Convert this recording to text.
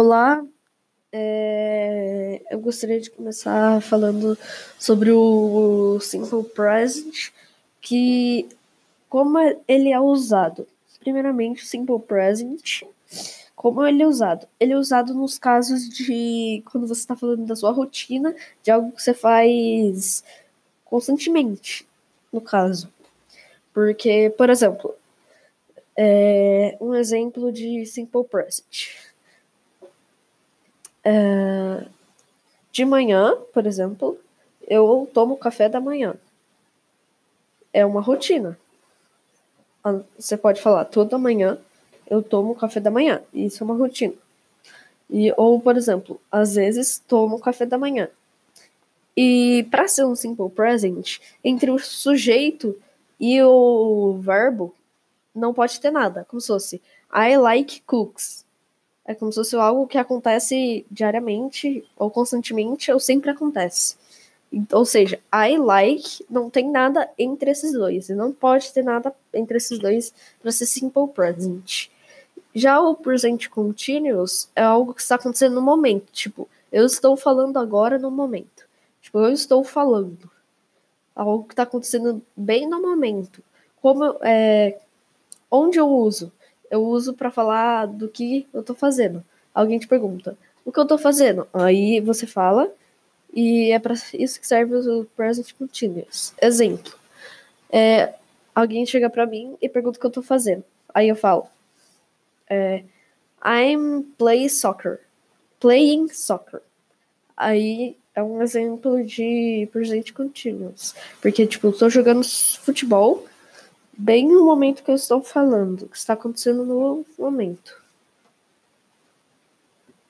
Olá, é, eu gostaria de começar falando sobre o Simple Present, que como ele é usado. Primeiramente, o Simple Present, como ele é usado? Ele é usado nos casos de quando você está falando da sua rotina, de algo que você faz constantemente, no caso. Porque, por exemplo, é um exemplo de Simple Present. É, de manhã, por exemplo, eu tomo café da manhã. É uma rotina. Ah, você pode falar, toda manhã eu tomo café da manhã. Isso é uma rotina. E, ou, por exemplo, às vezes tomo café da manhã. E para ser um simple present, entre o sujeito e o verbo, não pode ter nada. Como se fosse I like cooks. É como se fosse algo que acontece diariamente, ou constantemente, ou sempre acontece. Ou seja, I like não tem nada entre esses dois. E não pode ter nada entre esses dois para ser simple present. Já o present continuous é algo que está acontecendo no momento. Tipo, eu estou falando agora no momento. Tipo, eu estou falando. Algo que está acontecendo bem no momento. Como é, onde eu uso? Eu uso para falar do que eu estou fazendo. Alguém te pergunta: "O que eu estou fazendo?" Aí você fala e é para isso que serve o present continuous. Exemplo: é, alguém chega para mim e pergunta o que eu estou fazendo. Aí eu falo: é, I'm play soccer. Playing soccer. Aí é um exemplo de presente continuous. Porque, tipo, eu tô jogando futebol bem no momento que eu estou falando, que está acontecendo no momento.